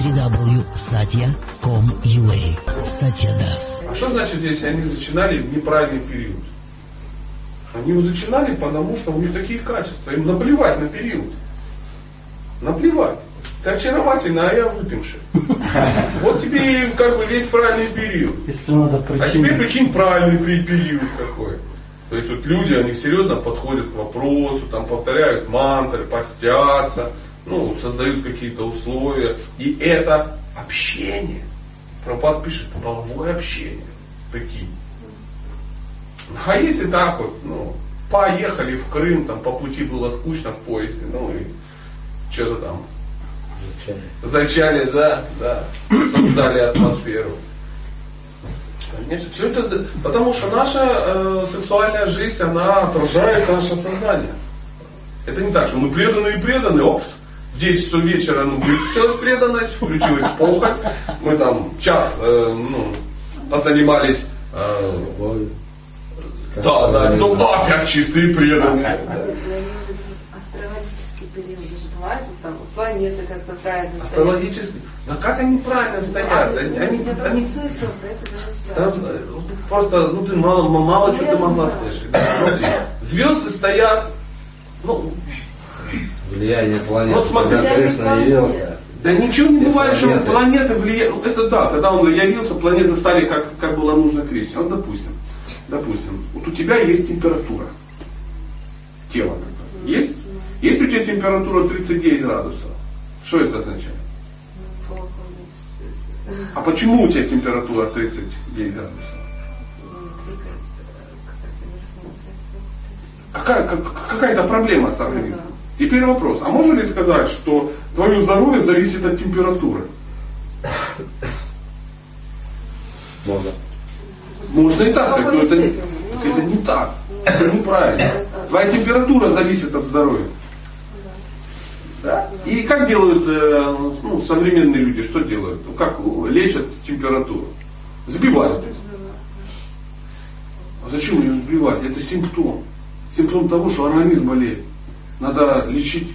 www.satya.com.ua Satya Das. А что значит, если они зачинали в неправильный период? Они его зачинали, потому что у них такие качества. Им наплевать на период. Наплевать. Ты очаровательный, а я выпивший. Вот тебе как бы весь правильный период. Если надо А теперь прикинь правильный при- период какой. То есть вот люди, они серьезно подходят к вопросу, там повторяют мантры, постятся, ну, создают какие-то условия. И это общение. Пропад пишет, половое общение. Прикинь. А если так вот, ну, поехали в Крым, там по пути было скучно в поезде, ну и что-то там зачали, да, да, создали атмосферу. Конечно, все это, потому что наша э, сексуальная жизнь, она отражает наше сознание. Это не так, что мы преданы и преданы, опс, в 10 часов вечера, ну, включилась преданность, включилась похоть, мы там час, э, ну, позанимались, э, да, да, потом да, опять чистые преданные. да. Астрологические периоды же бывают, там планеты как-то правильно стоят. Астрологически, да как они правильно стоят, они, Я они, просто они слышала про это, Да, просто, ну ты мало, мало что ты могла слышать. Да, смотри, звезды стоят, ну, Влияние планет. Вот смотри. Когда Кришна явился. да ничего не бывает, что планеты. планеты влияют. Это да, когда он явился, планеты стали как, как было нужно Кришне. Вот допустим, допустим, вот у тебя есть температура тела Есть? Есть у тебя температура 39 градусов? Что это означает? А почему у тебя температура 39 градусов? ну, Какая, как- какая-то проблема с организмом. Ну. Теперь вопрос, а можно ли сказать, что твое здоровье зависит от температуры? Можно. Можно и так, Ну, но это, так ну, это не так. Это неправильно. Твоя температура зависит от здоровья. Да? И как делают э, ну, современные люди, что делают? Ну, Как лечат температуру? Сбивают. А зачем ее сбивать? Это симптом. Симптом того, что организм болеет. Надо лечить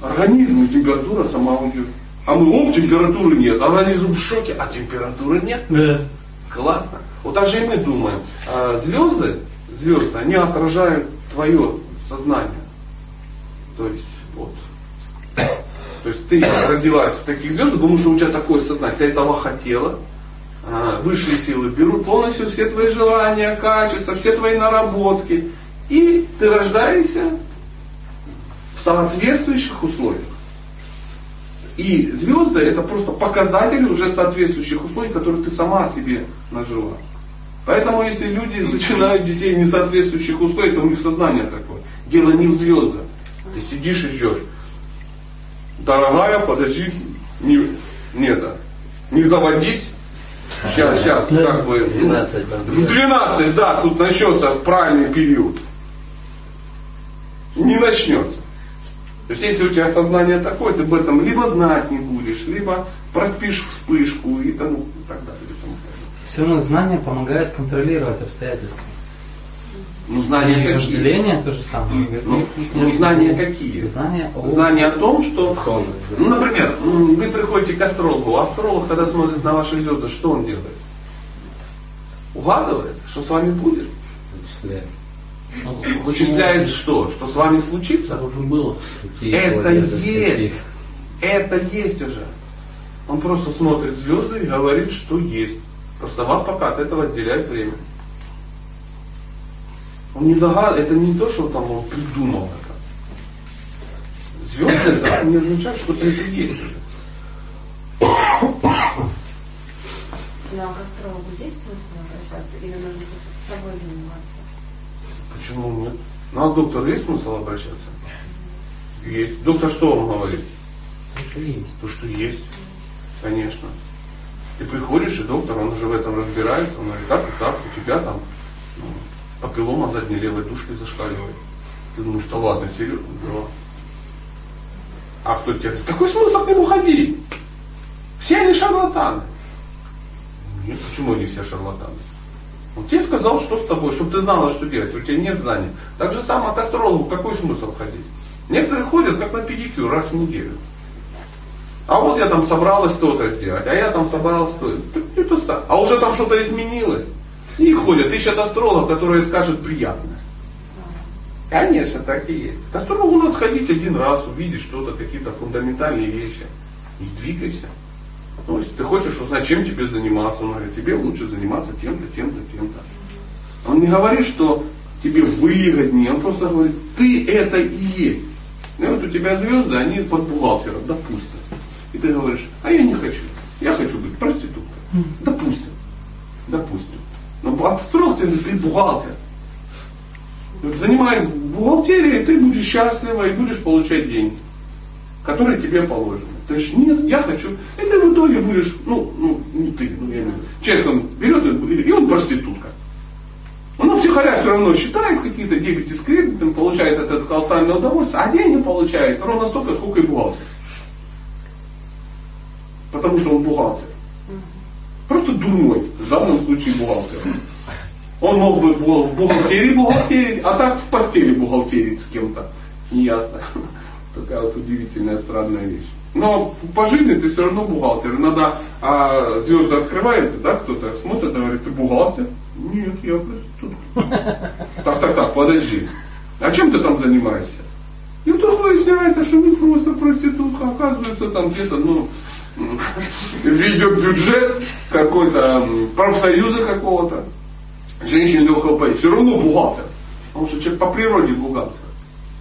организм, и температура сама уйдет. А мы, оп, температуры нет. Организм в шоке, а температуры нет. Да. Классно. Вот так же и мы думаем. А звезды, звезды, они отражают твое сознание. То есть, вот. То есть ты родилась в таких звездах, потому что у тебя такое сознание, ты этого хотела. А, Высшие силы берут полностью все твои желания, качества, все твои наработки. И ты рождаешься соответствующих условиях. И звезды это просто показатели уже соответствующих условий, которые ты сама себе нажила. Поэтому если люди начинают детей в несоответствующих условиях, то у них сознание такое. Дело не в звездах. Ты сидишь и ждешь. Дорогая, подожди, не, не, да, не заводись. Сейчас, сейчас, как бы. ну, 12 там. В 12, да, тут начнется правильный период. Не начнется. То есть если у тебя сознание такое, ты об этом либо знать не будешь, либо проспишь вспышку и тому и так далее. и тому подобное. Все равно знание помогает контролировать обстоятельства. Ну, знания И какие? вожделение то же самое. Ну, ну, знания какие? Знания о... Знание о том, что. Ну, например, вы приходите к астрологу, а астролог, когда смотрит на ваши звезды, что он делает? Угадывает, что с вами будет? Вычисляем. Вычисляет что? Что с вами случится? уже было. Это есть. Это есть уже. Он просто смотрит звезды и говорит, что есть. Просто вас пока от этого отделяет время. Он не догад... Это не то, что там он придумал это. Звезды это не означает, что это есть уже. Ну, а к астрологу есть смысл обращаться? Или нужно с собой заниматься? Почему нет? Ну а к доктору есть смысл обращаться? Есть. Доктор что вам говорит? Это есть. То, что есть. Конечно. Ты приходишь, и доктор, он уже в этом разбирается, он говорит, так и так, у тебя там ну, папиллома задней левой душки зашкаливает. Ты думаешь, что ладно, серьезно? Да. А кто тебе говорит, какой смысл к нему ходить? Все они шарлатаны. Нет, почему они все шарлатаны? Он тебе сказал, что с тобой, чтобы ты знала, что делать. У тебя нет знаний. Так же самое к астрологу, какой смысл ходить? Некоторые ходят, как на педикюр, раз в неделю. А вот я там собралась то-то сделать, а я там собралась то-то. А уже там что-то изменилось. И ходят, ищут астролог, который скажет приятное. Конечно, так и есть. К астрологу надо сходить один раз, увидеть что-то, какие-то фундаментальные вещи. И двигайся. Ну, если ты хочешь узнать, чем тебе заниматься, он говорит, тебе лучше заниматься тем-то, тем-то, тем-то. Он не говорит, что тебе выгоднее, он просто говорит, ты это и есть. И вот у тебя звезды, они под бухгалтером, допустим. И ты говоришь, а я не хочу, я хочу быть проституткой. Допустим. Допустим. Но отстроился ты бухгалтер. Вот Занимаясь бухгалтерией, ты будешь счастлива и будешь получать деньги, которые тебе положены. Ты говоришь, нет, я хочу. И ты в итоге будешь, ну, ну, не ты, ну, я виду. Человек он берет и он проститутка. Он втихаря все равно считает какие-то дебети с кредитом, получает от этого колоссальное удовольствие, а деньги получает ровно столько, сколько и бухгалтер. Потому что он бухгалтер. Просто дурной, в данном случае бухгалтер. Он мог бы в бухгалтерии бухгалтерить, а так в постели бухгалтерить с кем-то. Неясно. Такая вот удивительная, странная вещь. Но по жизни ты все равно бухгалтер. Иногда а, звезды открывает, да, кто-то смотрит и говорит, ты бухгалтер? Нет, я проститутка. Так, так, так, подожди. А чем ты там занимаешься? И вдруг выясняется, что не просто проститутка, оказывается там где-то, ну, ведет бюджет какой-то, профсоюза какого-то, женщин легкого поля. Все равно бухгалтер. Потому что человек по природе бухгалтер.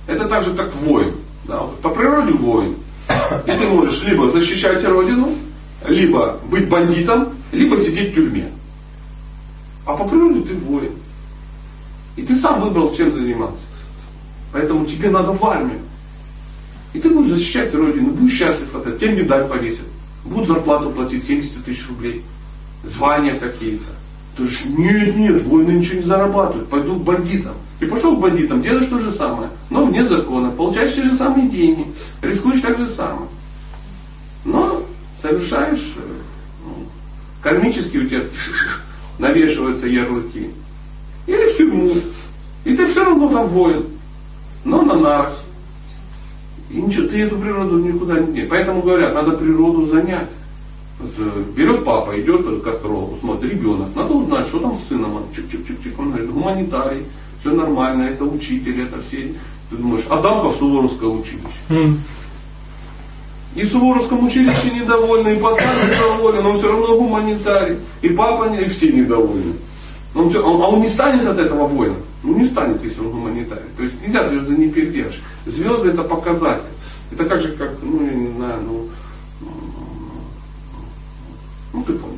Это так же, как воин. Да, вот по природе воин. И ты можешь либо защищать родину, либо быть бандитом, либо сидеть в тюрьме. А по природе ты воин. И ты сам выбрал, чем заниматься. Поэтому тебе надо в армию. И ты будешь защищать родину, будешь счастлив от этого. Тебе медаль повесят. Будут зарплату платить 70 тысяч рублей. Звания какие-то. Ты говоришь, нет, нет, воины ничего не зарабатывают, пойду к бандитам. И пошел к бандитам, делаешь то же самое, но вне закона, получаешь те же самые деньги, рискуешь так же самое. Но совершаешь, э, ну, кармически у тебя навешиваются ярлыки. Или в тюрьму. И ты все равно там воин. Но на нарах. И ничего, ты эту природу никуда не денешь. Поэтому говорят, надо природу занять. Э, берет папа, идет к астрологу, смотрит, ребенок, надо узнать, что там с сыном. Чик-чик-чик-чик, он говорит, гуманитарий, все нормально, это учитель, это все. Ты думаешь, Адамка в Суворовское училище. И в Суворовском училище недовольны, и пацан недоволен, он все равно гуманитарий. И папа, не- и все недовольны. Он все- он- а он не станет от этого воина. Ну не станет, если он гуманитарий. То есть нельзя звезды не передержишь. Звезды это показатель. Это как же, как, ну я не знаю, ну, ну ты понял.